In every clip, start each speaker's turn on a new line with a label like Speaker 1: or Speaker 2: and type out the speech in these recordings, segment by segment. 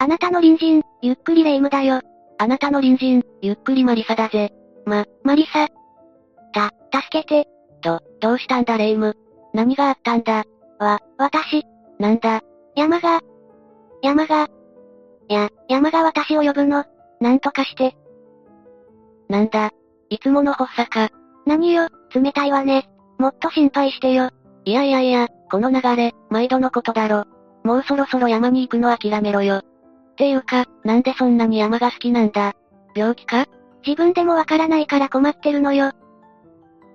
Speaker 1: あなたの隣人、ゆっくりレ夢ムだよ。
Speaker 2: あなたの隣人、ゆっくりマリサだぜ。
Speaker 1: ま、マリサ。た、助けて。
Speaker 2: ど、どうしたんだレ夢？ム。何があったんだ？
Speaker 1: わ、私。
Speaker 2: なんだ？
Speaker 1: 山が。山が。や、山が私を呼ぶの？なんとかして。
Speaker 2: なんだ？いつもの発作か。
Speaker 1: 何よ、冷たいわね。もっと心配してよ。
Speaker 2: いやいやいや、この流れ、毎度のことだろ。もうそろそろ山に行くの諦めろよ。っていうか、なんでそんなに山が好きなんだ？病気か？
Speaker 1: 自分でもわからないから困ってるのよ。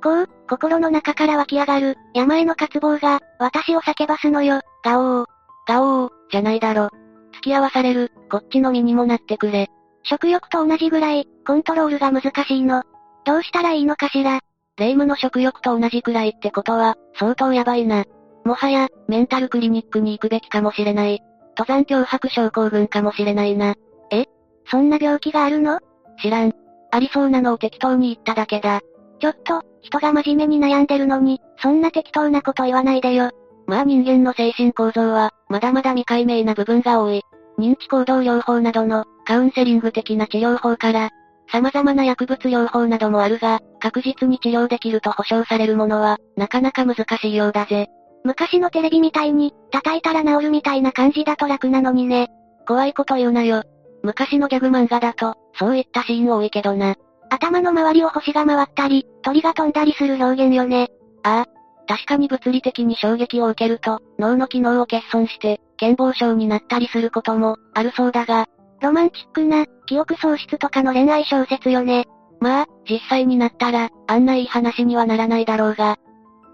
Speaker 1: こう、心の中から湧き上がる、山への渇望が、私を叫ばすのよ、ガオー。
Speaker 2: ガオー、じゃないだろ。付き合わされる、こっちの身にもなってくれ。
Speaker 1: 食欲と同じぐらい、コントロールが難しいの。どうしたらいいのかしら。
Speaker 2: 霊夢の食欲と同じくらいってことは、相当やばいな。もはや、メンタルクリニックに行くべきかもしれない。登山脅迫症候群かもしれないな。
Speaker 1: え？そんな病気があるの？
Speaker 2: 知らん。ありそうなのを適当に言っただけだ。
Speaker 1: ちょっと、人が真面目に悩んでるのに、そんな適当なこと言わないでよ。
Speaker 2: まあ人間の精神構造は、まだまだ未解明な部分が多い。認知行動療法などの、カウンセリング的な治療法から、様々な薬物療法などもあるが、確実に治療できると保証されるものは、なかなか難しいようだぜ。
Speaker 1: 昔のテレビみたいに、叩いたら治るみたいな感じだと楽なのにね。
Speaker 2: 怖いこと言うなよ。昔のギャグ漫画だと、そういったシーン多いけどな。
Speaker 1: 頭の周りを星が回ったり、鳥が飛んだりする表現よね。
Speaker 2: ああ。確かに物理的に衝撃を受けると、脳の機能を欠損して、健忘症になったりすることも、あるそうだが、
Speaker 1: ロマンチックな、記憶喪失とかの恋愛小説よね。
Speaker 2: まあ、実際になったら、あんないい話にはならないだろうが、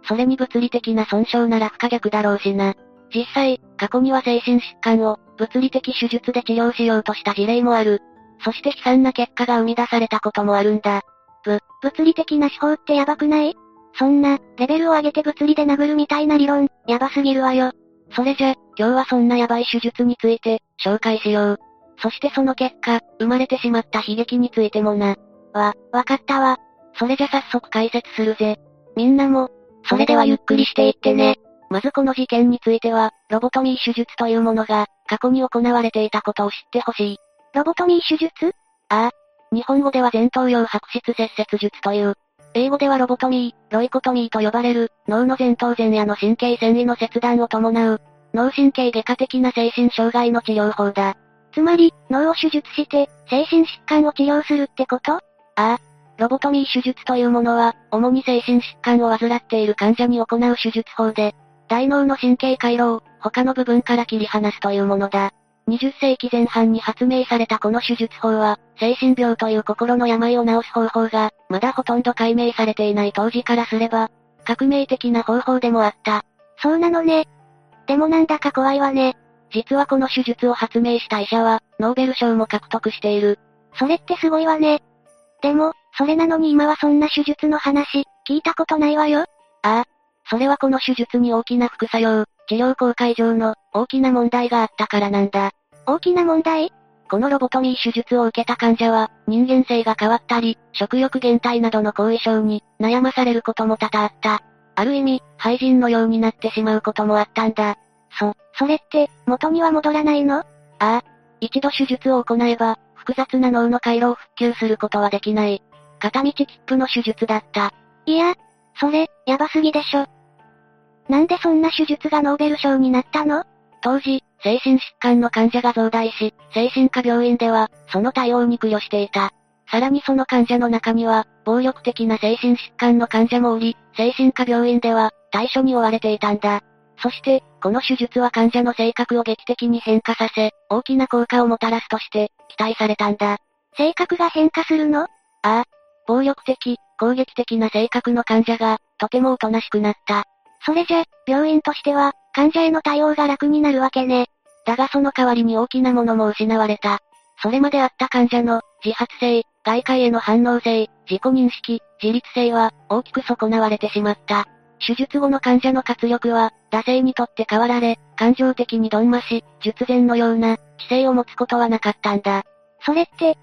Speaker 2: それに物理的な損傷なら不可逆だろうしな。実際、過去には精神疾患を、物理的手術で治療しようとした事例もある。そして悲惨な結果が生み出されたこともあるんだ。
Speaker 1: ぶ、物理的な手法ってやばくない？そんな、レベルを上げて物理で殴るみたいな理論、やばすぎるわよ。
Speaker 2: それじゃ、今日はそんなヤバい手術について、紹介しよう。そしてその結果、生まれてしまった悲劇についてもな。
Speaker 1: わ、わかったわ。
Speaker 2: それじゃ早速解説するぜ。みんなも、
Speaker 1: それではゆっくりしていってね。
Speaker 2: まずこの事件については、ロボトミー手術というものが、過去に行われていたことを知ってほしい。
Speaker 1: ロボトミー手術？
Speaker 2: ああ。日本語では前頭葉白質切切術という。英語ではロボトミー、ロイコトミーと呼ばれる、脳の前頭前野の神経繊維の切断を伴う、脳神経外科的な精神障害の治療法だ。
Speaker 1: つまり、脳を手術して、精神疾患を治療するってこと？あ
Speaker 2: あ。ロボトミー手術というものは、主に精神疾患を患っている患者に行う手術法で、大脳の神経回路を、他の部分から切り離すというものだ。20世紀前半に発明されたこの手術法は、精神病という心の病を治す方法が、まだほとんど解明されていない当時からすれば、革命的な方法でもあった。
Speaker 1: そうなのね。でもなんだか怖いわね。
Speaker 2: 実はこの手術を発明した医者は、ノーベル賞も獲得している。
Speaker 1: それってすごいわね。でも、それなのに今はそんな手術の話、聞いたことないわよ。
Speaker 2: ああ。それはこの手術に大きな副作用、治療効果以上の大きな問題があったからなんだ。
Speaker 1: 大きな問題？
Speaker 2: このロボトミー手術を受けた患者は、人間性が変わったり、食欲減退などの後遺症に悩まされることも多々あった。ある意味、廃人のようになってしまうこともあったんだ。
Speaker 1: そ、それって、元には戻らないの？あ
Speaker 2: あ。一度手術を行えば、複雑な脳の回路を復旧することはできない。片道切符の手術だった。
Speaker 1: いや、それ、やばすぎでしょ。なんでそんな手術がノーベル賞になったの？
Speaker 2: 当時、精神疾患の患者が増大し、精神科病院では、その対応に苦慮していた。さらにその患者の中には、暴力的な精神疾患の患者もおり、精神科病院では、対処に追われていたんだ。そして、この手術は患者の性格を劇的に変化させ、大きな効果をもたらすとして、期待されたんだ。
Speaker 1: 性格が変化するの？あ
Speaker 2: あ、暴力的、攻撃的な性格の患者が、とてもおとなしくなった。
Speaker 1: それじゃ、病院としては、患者への対応が楽になるわけね。
Speaker 2: だがその代わりに大きなものも失われた。それまであった患者の、自発性、外界への反応性、自己認識、自立性は、大きく損なわれてしまった。手術後の患者の活力は、惰性にとって変わられ、感情的にどんまし、術前のような、知性を持つことはなかったんだ。
Speaker 1: それって、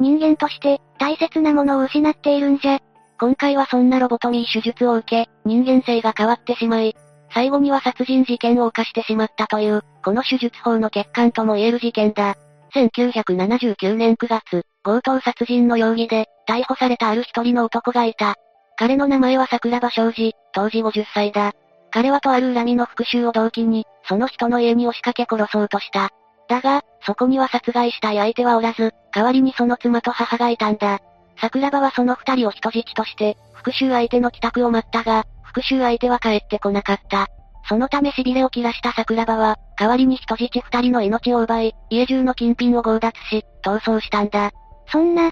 Speaker 1: 人間として、大切なものを失っているんじゃ。
Speaker 2: 今回はそんなロボトミー手術を受け、人間性が変わってしまい、最後には殺人事件を犯してしまったという、この手術法の欠陥とも言える事件だ。1979年9月、強盗殺人の容疑で、逮捕されたある一人の男がいた。彼の名前は桜庭昌司、当時50歳だ。彼はとある恨みの復讐を動機に、その人の家に押しかけ殺そうとした。だが、そこには殺害したい相手はおらず、代わりにその妻と母がいたんだ。桜庭はその二人を人質として、復讐相手の帰宅を待ったが、復讐相手は帰ってこなかった。そのため痺れを切らした桜庭は、代わりに人質二人の命を奪い、家中の金品を強奪し、逃走したんだ。
Speaker 1: そんな、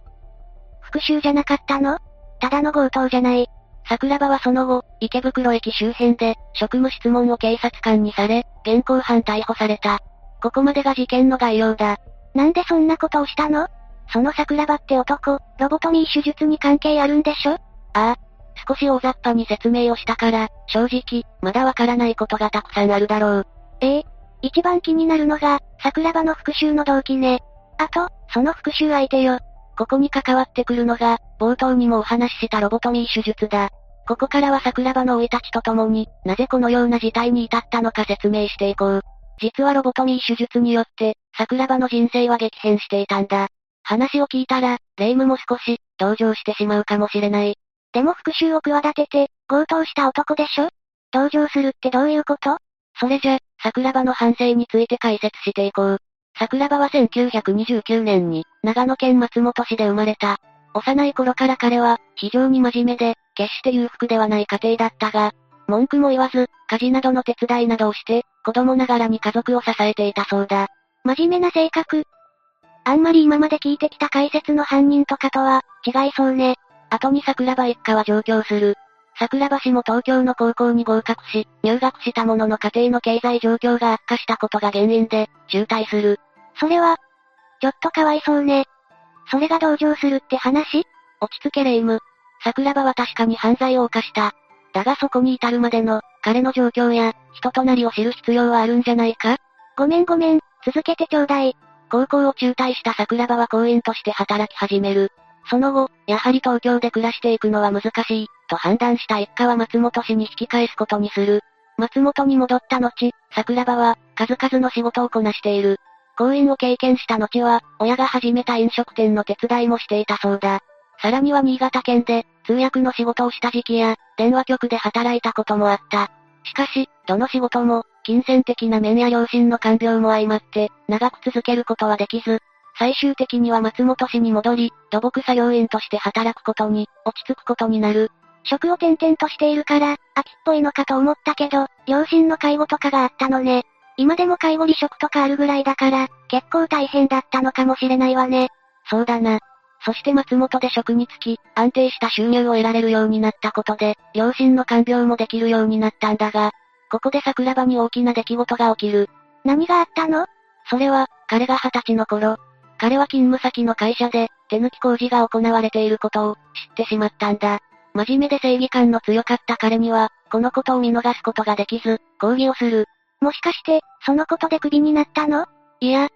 Speaker 1: 復讐じゃなかったの？ただの強盗じゃない。
Speaker 2: 桜庭はその後、池袋駅周辺で、職務質問を警察官にされ、現行犯逮捕された。ここまでが事件の概要だ。
Speaker 1: なんでそんなことをしたの？その桜庭って男、ロボトミー手術に関係あるんでしょ？あ
Speaker 2: あ。少し大雑把に説明をしたから、正直、まだわからないことがたくさんあるだろう。
Speaker 1: ええ一番気になるのが、桜庭の復讐の動機ね。あと、その復讐相手よ。
Speaker 2: ここに関わってくるのが、冒頭にもお話ししたロボトミー手術だ。ここからは桜庭の老いたちと共に、なぜこのような事態に至ったのか説明していこう。実はロボトミー手術によって、桜庭の人生は激変していたんだ。話を聞いたら、霊夢も少し、同情してしまうかもしれない。
Speaker 1: でも復讐を企てて、強盗した男でしょ？同情するってどういうこと？
Speaker 2: それじゃ、桜庭の反省について解説していこう。桜庭は1929年に、長野県松本市で生まれた。幼い頃から彼は、非常に真面目で、決して裕福ではない家庭だったが、文句も言わず、家事などの手伝いなどをして、子供ながらに家族を支えていたそうだ。
Speaker 1: 真面目な性格。あんまり今まで聞いてきた解説の犯人とかとは、違いそうね。
Speaker 2: 後に桜庭一家は上京する。桜庭氏も東京の高校に合格し、入学したものの家庭の経済状況が悪化したことが原因で、中退する。
Speaker 1: それは、ちょっとかわいそうね。それが同情するって話？
Speaker 2: 落ち着けレイム。桜庭は確かに犯罪を犯した。だがそこに至るまでの、彼の状況や、人となりを知る必要はあるんじゃないか？
Speaker 1: ごめんごめん、続けてちょうだい。
Speaker 2: 高校を中退した桜庭は公園として働き始める。その後、やはり東京で暮らしていくのは難しい、と判断した一家は松本市に引き返すことにする。松本に戻った後、桜庭は、数々の仕事をこなしている。公演を経験した後は、親が始めた飲食店の手伝いもしていたそうだ。さらには新潟県で、通訳の仕事をした時期や、電話局で働いたこともあった。しかし、どの仕事も、金銭的な面や両親の看病も相まって、長く続けることはできず、最終的には松本市に戻り、土木作業員として働くことに、落ち着くことになる。
Speaker 1: 職を転々としているから、秋っぽいのかと思ったけど、両親の介護とかがあったのね。今でも介護離職とかあるぐらいだから、結構大変だったのかもしれないわね。
Speaker 2: そうだな。そして松本で職に就き、安定した収入を得られるようになったことで、両親の看病もできるようになったんだが、ここで桜庭に大きな出来事が起きる。
Speaker 1: 何があったの？
Speaker 2: それは、彼が二十歳の頃、彼は勤務先の会社で、手抜き工事が行われていることを、知ってしまったんだ。真面目で正義感の強かった彼には、このことを見逃すことができず、抗議をする。
Speaker 1: もしかして、そのことでクビになったの？
Speaker 2: いや、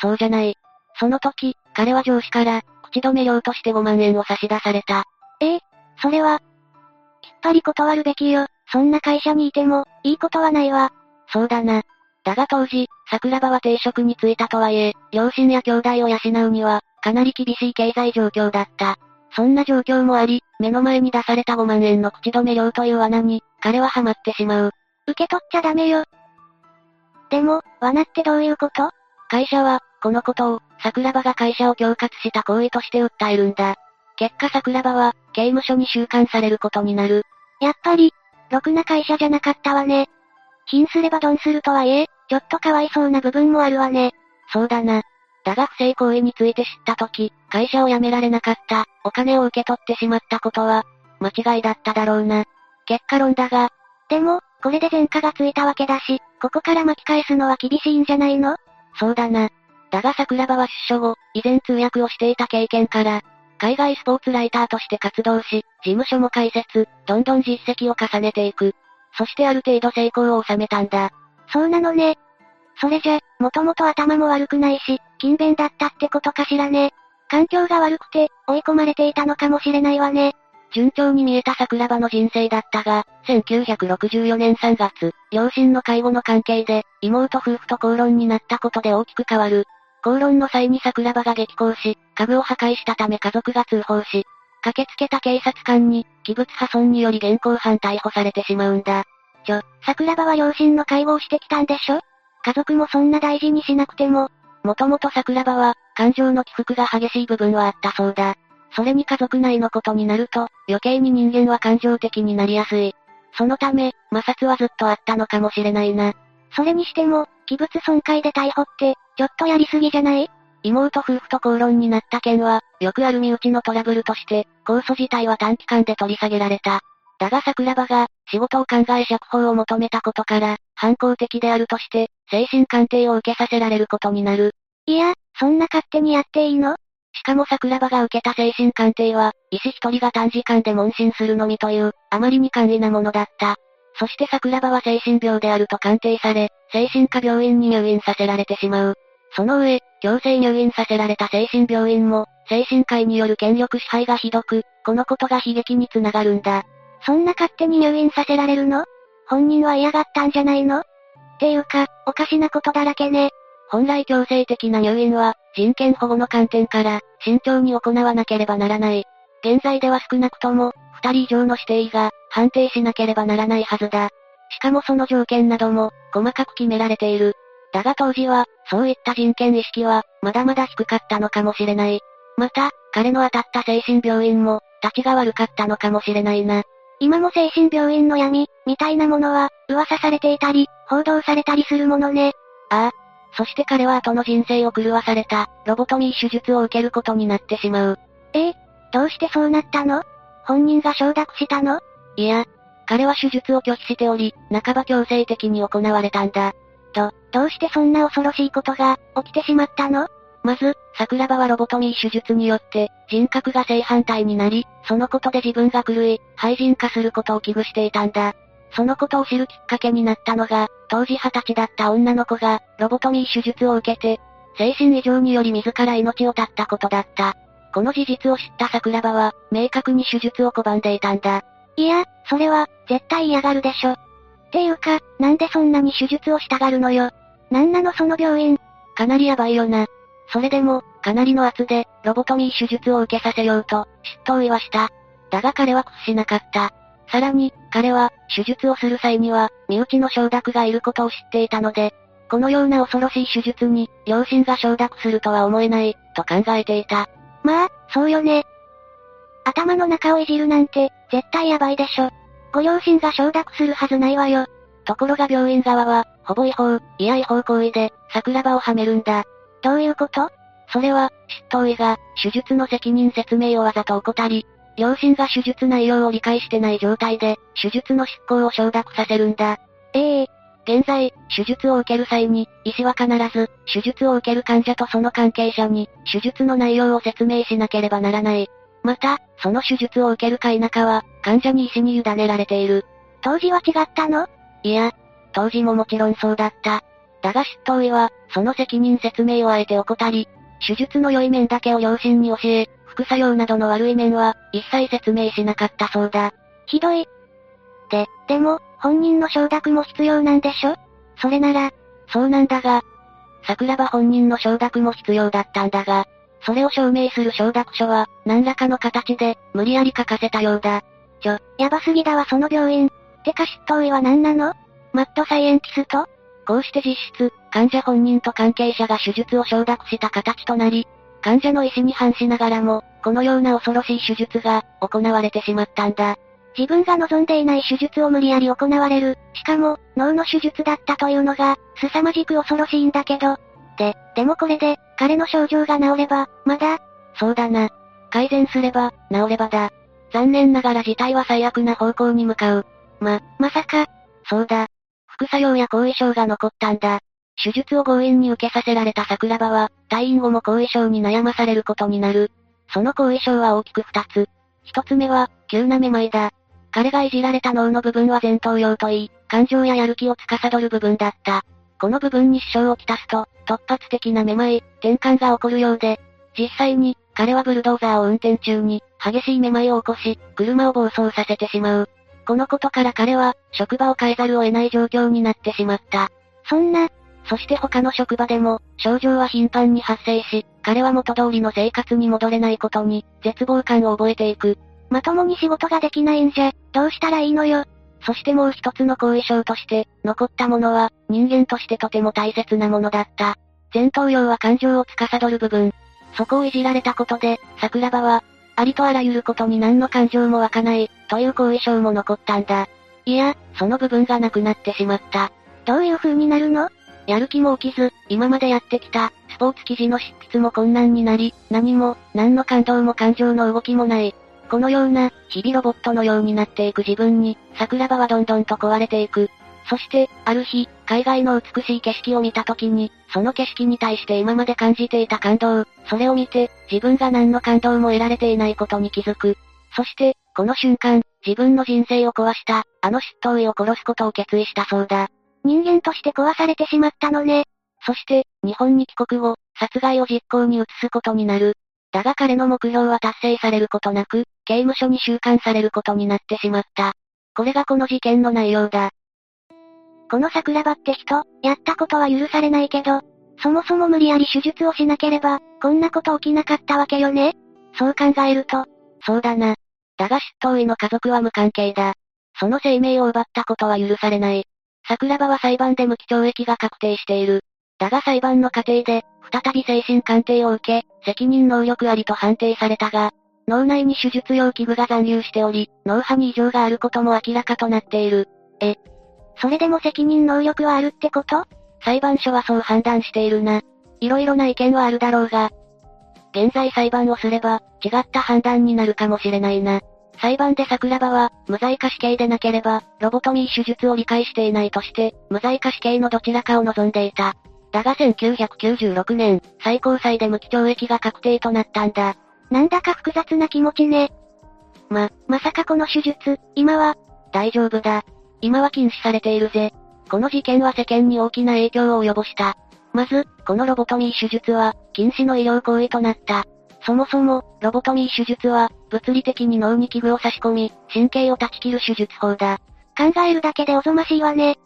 Speaker 2: そうじゃない。その時、彼は上司から、口止め料として5万円を差し出された。
Speaker 1: ええ、それは、きっぱり断るべきよ。そんな会社にいても、いいことはないわ。
Speaker 2: そうだな。だが当時、桜庭は定職に就いたとはいえ、両親や兄弟を養うには、かなり厳しい経済状況だった。そんな状況もあり、目の前に出された5万円の口止め料という罠に、彼はハマってしまう。
Speaker 1: 受け取っちゃダメよ。でも、罠ってどういうこと？
Speaker 2: 会社は、このことを、桜庭が会社を恐喝した行為として訴えるんだ。結果桜庭は、刑務所に収監されることになる。
Speaker 1: やっぱり、ろくな会社じゃなかったわね。貧すればドンするとはいえ、ちょっとかわいそうな部分もあるわね。
Speaker 2: そうだな。だが不正行為について知った時、会社を辞められなかった、お金を受け取ってしまったことは、間違いだっただろうな。結果論だが、
Speaker 1: でも、これで前科がついたわけだし、ここから巻き返すのは厳しいんじゃないの？
Speaker 2: そうだな。だが桜庭は出所後、以前通訳をしていた経験から、海外スポーツライターとして活動し、事務所も開設、どんどん実績を重ねていく。そしてある程度成功を収めたんだ。
Speaker 1: そうなのね。それじゃ、もともと頭も悪くないし、勤勉だったってことかしらね。環境が悪くて、追い込まれていたのかもしれないわね。
Speaker 2: 順調に見えた桜庭の人生だったが、1964年3月、両親の介護の関係で、妹夫婦と口論になったことで大きく変わる。口論の際に桜庭が激高し、家具を破壊したため家族が通報し、駆けつけた警察官に、器物破損により現行犯逮捕されてしまうんだ。
Speaker 1: ちょ、桜庭は両親の介護をしてきたんでしょ？家族もそんな大事にしなくても。
Speaker 2: もともと桜庭は、感情の起伏が激しい部分はあったそうだ。それに家族内のことになると、余計に人間は感情的になりやすい。そのため、摩擦はずっとあったのかもしれないな。
Speaker 1: それにしても、器物損壊で逮捕って、ちょっとやりすぎじゃない？
Speaker 2: 妹夫婦と口論になった件は、よくある身内のトラブルとして、控訴自体は短期間で取り下げられた。だが桜庭が、仕事を考え釈放を求めたことから、反抗的であるとして、精神鑑定を受けさせられることになる。
Speaker 1: いや、そんな勝手にやっていいの？
Speaker 2: しかも桜庭が受けた精神鑑定は、医師一人が短時間で問診するのみという、あまりに簡易なものだった。そして桜庭は精神病であると鑑定され、精神科病院に入院させられてしまう。その上、強制入院させられた精神病院も、精神科医による権力支配がひどく、このことが悲劇につながるんだ。
Speaker 1: そんな勝手に入院させられるの？本人は嫌がったんじゃないの？っていうか、おかしなことだらけね。
Speaker 2: 本来強制的な入院は、人権保護の観点から、慎重に行わなければならない。現在では少なくとも、二人以上の指定医が、判定しなければならないはずだ。しかもその条件なども、細かく決められている。だが当時は、そういった人権意識は、まだまだ低かったのかもしれない。また、彼の当たった精神病院も、立ちが悪かったのかもしれないな。
Speaker 1: 今も精神病院の闇、みたいなものは、噂されていたり、報道されたりするものね。
Speaker 2: ああ。そして彼は後の人生を狂わされた、ロボトミー手術を受けることになってしまう。
Speaker 1: ええどうしてそうなったの？本人が承諾したの？
Speaker 2: いや、彼は手術を拒否しており、半ば強制的に行われたんだ。
Speaker 1: どうしてそんな恐ろしいことが、起きてしまったの？
Speaker 2: まず、桜庭はロボトミー手術によって、人格が正反対になり、そのことで自分が狂い、廃人化することを危惧していたんだ。そのことを知るきっかけになったのが、当時二十歳だった女の子が、ロボトミー手術を受けて、精神異常により自ら命を絶ったことだった。この事実を知った桜庭は、明確に手術を拒んでいたんだ。
Speaker 1: いや、それは、絶対嫌がるでしょ。っていうか、なんでそんなに手術をしたがるのよ？なんなのその病院。
Speaker 2: かなりヤバいよな。それでも、かなりの圧で、ロボトミー手術を受けさせようと、執刀医はした。だが彼は屈しなかった。さらに、彼は、手術をする際には、身内の承諾がいることを知っていたので、このような恐ろしい手術に、両親が承諾するとは思えない、と考えていた。
Speaker 1: まあ、そうよね。頭の中をいじるなんて、絶対やばいでしょ。ご両親が承諾するはずないわよ。
Speaker 2: ところが病院側は、ほぼ違法、いや違法行為で、桜庭をはめるんだ。
Speaker 1: どういうこと？
Speaker 2: それは、執刀医が、手術の責任説明をわざと怠り、両親が手術内容を理解してない状態で、手術の執行を承諾させるんだ。
Speaker 1: ええ
Speaker 2: ー、現在、手術を受ける際に、医師は必ず、手術を受ける患者とその関係者に、手術の内容を説明しなければならない。また、その手術を受けるか否かは、患者に医師に委ねられている。
Speaker 1: 当時は違ったの？
Speaker 2: いや、当時ももちろんそうだった。だが執刀医は、その責任説明をあえて怠り、手術の良い面だけを両親に教え、副作用などの悪い面は、一切説明しなかったそうだ。
Speaker 1: ひどい。で、でも、本人の承諾も必要なんでしょ？それなら、
Speaker 2: そうなんだが、桜庭本人の承諾も必要だったんだが、それを証明する承諾書は、何らかの形で、無理やり書かせたようだ。
Speaker 1: ちょ、やばすぎだわその病院。てか執刀医は何なの？マッドサイエンティスト？
Speaker 2: こうして実質、患者本人と関係者が手術を承諾した形となり、患者の意思に反しながらも、このような恐ろしい手術が、行われてしまったんだ。
Speaker 1: 自分が望んでいない手術を無理やり行われる。しかも、脳の手術だったというのが、凄まじく恐ろしいんだけど。で、でもこれで、彼の症状が治れば、まだ
Speaker 2: そうだな。改善すれば、治ればだ。残念ながら事態は最悪な方向に向かう。
Speaker 1: ま、まさか。
Speaker 2: そうだ。副作用や後遺症が残ったんだ。手術を強引に受けさせられた桜庭は、退院後も後遺症に悩まされることになる。その後遺症は大きく二つ。一つ目は、急なめまいだ。彼がいじられた脳の部分は前頭葉といい、感情ややる気を司る部分だった。この部分に支障をきたすと、突発的なめまい、転換が起こるようで、実際に、彼はブルドーザーを運転中に、激しいめまいを起こし、車を暴走させてしまう。このことから彼は、職場を変えざるを得ない状況になってしまった。
Speaker 1: そんな、
Speaker 2: そして他の職場でも、症状は頻繁に発生し、彼は元通りの生活に戻れないことに、絶望感を覚えていく。
Speaker 1: まともに仕事ができないんじゃ、どうしたらいいのよ。
Speaker 2: そしてもう一つの後遺症として、残ったものは、人間としてとても大切なものだった。前頭葉は感情を司る部分。そこをいじられたことで、桜庭は、ありとあらゆることに何の感情も湧かない、という後遺症も残ったんだ。いや、その部分がなくなってしまった。
Speaker 1: どういう風になるの？
Speaker 2: やる気も起きず、今までやってきた、スポーツ記事の執筆も困難になり、何も、何の感動も感情の動きもない。このような、日々ロボットのようになっていく自分に、桜庭はどんどんと壊れていく。そして、ある日、海外の美しい景色を見た時に、その景色に対して今まで感じていた感動、それを見て、自分が何の感動も得られていないことに気づく。そして、この瞬間、自分の人生を壊した、あの執刀医を殺すことを決意したそうだ。
Speaker 1: 人間として壊されてしまったのね。
Speaker 2: そして、日本に帰国後、殺害を実行に移すことになる。だが彼の目標は達成されることなく、刑務所に収監されることになってしまった。これがこの事件の内容だ。
Speaker 1: この桜庭って人、やったことは許されないけど、そもそも無理やり手術をしなければ、こんなこと起きなかったわけよね？そう考えると。
Speaker 2: そうだな。だが執刀医の家族は無関係だ。その生命を奪ったことは許されない。桜庭は裁判で無期懲役が確定している。だが裁判の過程で、再び精神鑑定を受け、責任能力ありと判定されたが、脳内に手術用器具が残留しており、脳波に異常があることも明らかとなっている。
Speaker 1: え、それでも責任能力はあるってこと？
Speaker 2: 裁判所はそう判断しているな。色々な意見はあるだろうが、現在裁判をすれば、違った判断になるかもしれないな。裁判で桜庭は、無罪か死刑でなければ、ロボトミー手術を理解していないとして、無罪か死刑のどちらかを望んでいた。だが1996年、最高裁で無期懲役が確定となったんだ。
Speaker 1: なんだか複雑な気持ちね。ま、まさかこの手術、今は、
Speaker 2: 大丈夫だ。今は禁止されているぜ。この事件は世間に大きな影響を及ぼした。まず、このロボトミー手術は、禁止の医療行為となった。そもそも、ロボトミー手術は、物理的に脳に器具を差し込み、神経を断ち切る手術法だ。
Speaker 1: 考えるだけでおぞましいわね。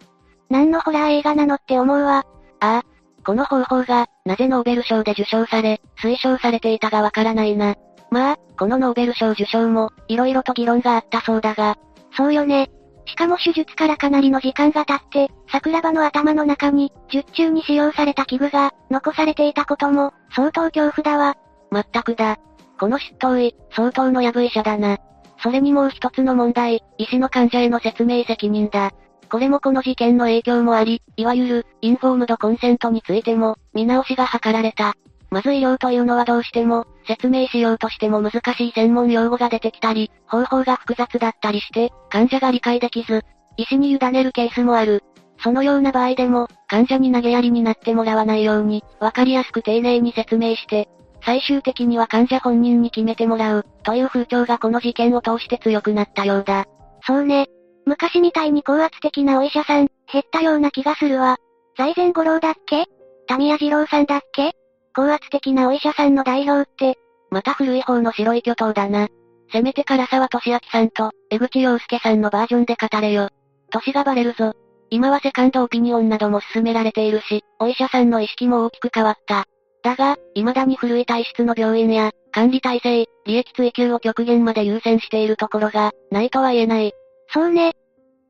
Speaker 1: 何のホラー映画なのって思うわ。
Speaker 2: ああ。この方法が、なぜノーベル賞で受賞され、推奨されていたがわからないな。まあ、このノーベル賞受賞も、色々と議論があったそうだが。
Speaker 1: そうよね。しかも手術からかなりの時間が経って、桜庭の頭の中に、術中に使用された器具が、残されていたことも、相当恐怖だわ。
Speaker 2: まったくだ。この執刀医、相当の破医者だな。それにもう一つの問題、医師の患者への説明責任だ。これもこの事件の影響もあり、いわゆる、インフォームドコンセントについても、見直しが図られた。まず医療というのはどうしても、説明しようとしても難しい専門用語が出てきたり、方法が複雑だったりして、患者が理解できず、医師に委ねるケースもある。そのような場合でも、患者に投げやりになってもらわないように、わかりやすく丁寧に説明して、最終的には患者本人に決めてもらう、という風潮がこの事件を通して強くなったようだ。
Speaker 1: そうね。昔みたいに高圧的なお医者さん、減ったような気がするわ。財前五郎だっけ？タミヤ二郎さんだっけ？高圧的なお医者さんの代表って、
Speaker 2: また古い方の白い巨頭だな。せめて唐沢俊明さんと、江口洋介さんのバージョンで語れよ。歳がバレるぞ。今はセカンドオピニオンなども進められているし、お医者さんの意識も大きく変わった。だが、未だに古い体質の病院や、管理体制、利益追求を極限まで優先しているところが、ないとは言えない。
Speaker 1: そうね。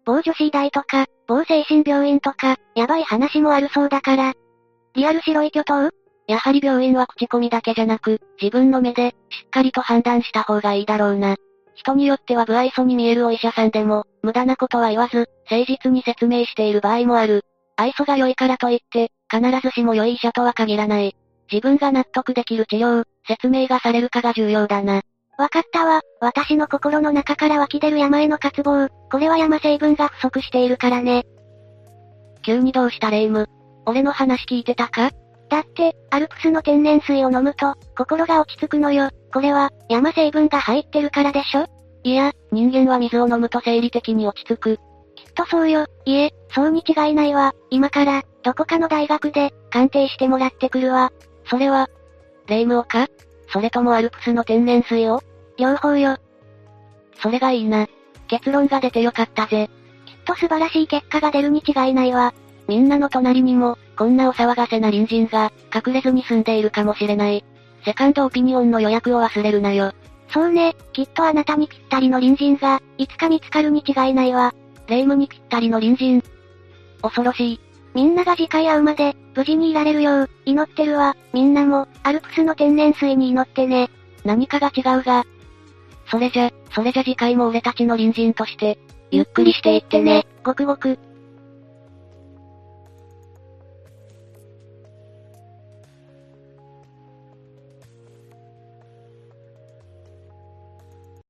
Speaker 1: 某女子医大とか、某精神病院とか、やばい話もあるそうだから。リアル白い巨頭？
Speaker 2: やはり病院は口コミだけじゃなく、自分の目で、しっかりと判断した方がいいだろうな。人によっては不愛想に見えるお医者さんでも、無駄なことは言わず、誠実に説明している場合もある。愛想が良いからといって、必ずしも良い医者とは限らない。自分が納得できる治療、説明がされるかが重要だな。
Speaker 1: わかったわ。私の心の中から湧き出る山への渇望。これは山成分が不足しているからね。
Speaker 2: 急にどうしたレイム？俺の話聞いてたか？
Speaker 1: だって、アルプスの天然水を飲むと、心が落ち着くのよ。これは、山成分が入ってるからでしょ？
Speaker 2: いや、人間は水を飲むと生理的に落ち着く。
Speaker 1: きっとそうよ。いえ、そうに違いないわ。今から、どこかの大学で、鑑定してもらってくるわ。
Speaker 2: それは、霊夢をかそれともアルプスの天然水を？
Speaker 1: 両方よ。
Speaker 2: それがいいな。結論が出てよかったぜ。
Speaker 1: きっと素晴らしい結果が出るに違いないわ。
Speaker 2: みんなの隣にも、こんなお騒がせな隣人が、隠れずに住んでいるかもしれない。セカンドオピニオンの予約を忘れるなよ。
Speaker 1: そうね、きっとあなたにぴったりの隣人が、いつか見つかるに違いないわ。
Speaker 2: 霊夢にぴったりの隣人。恐ろしい。
Speaker 1: みんなが次回会うまで、無事にいられるよう、祈ってるわ。みんなも、アルプスの天然水に祈ってね。
Speaker 2: 何かが違うが。それじゃ、それじゃ次回も俺たちの隣人として、ゆっくりしていってね。
Speaker 1: ごくごく。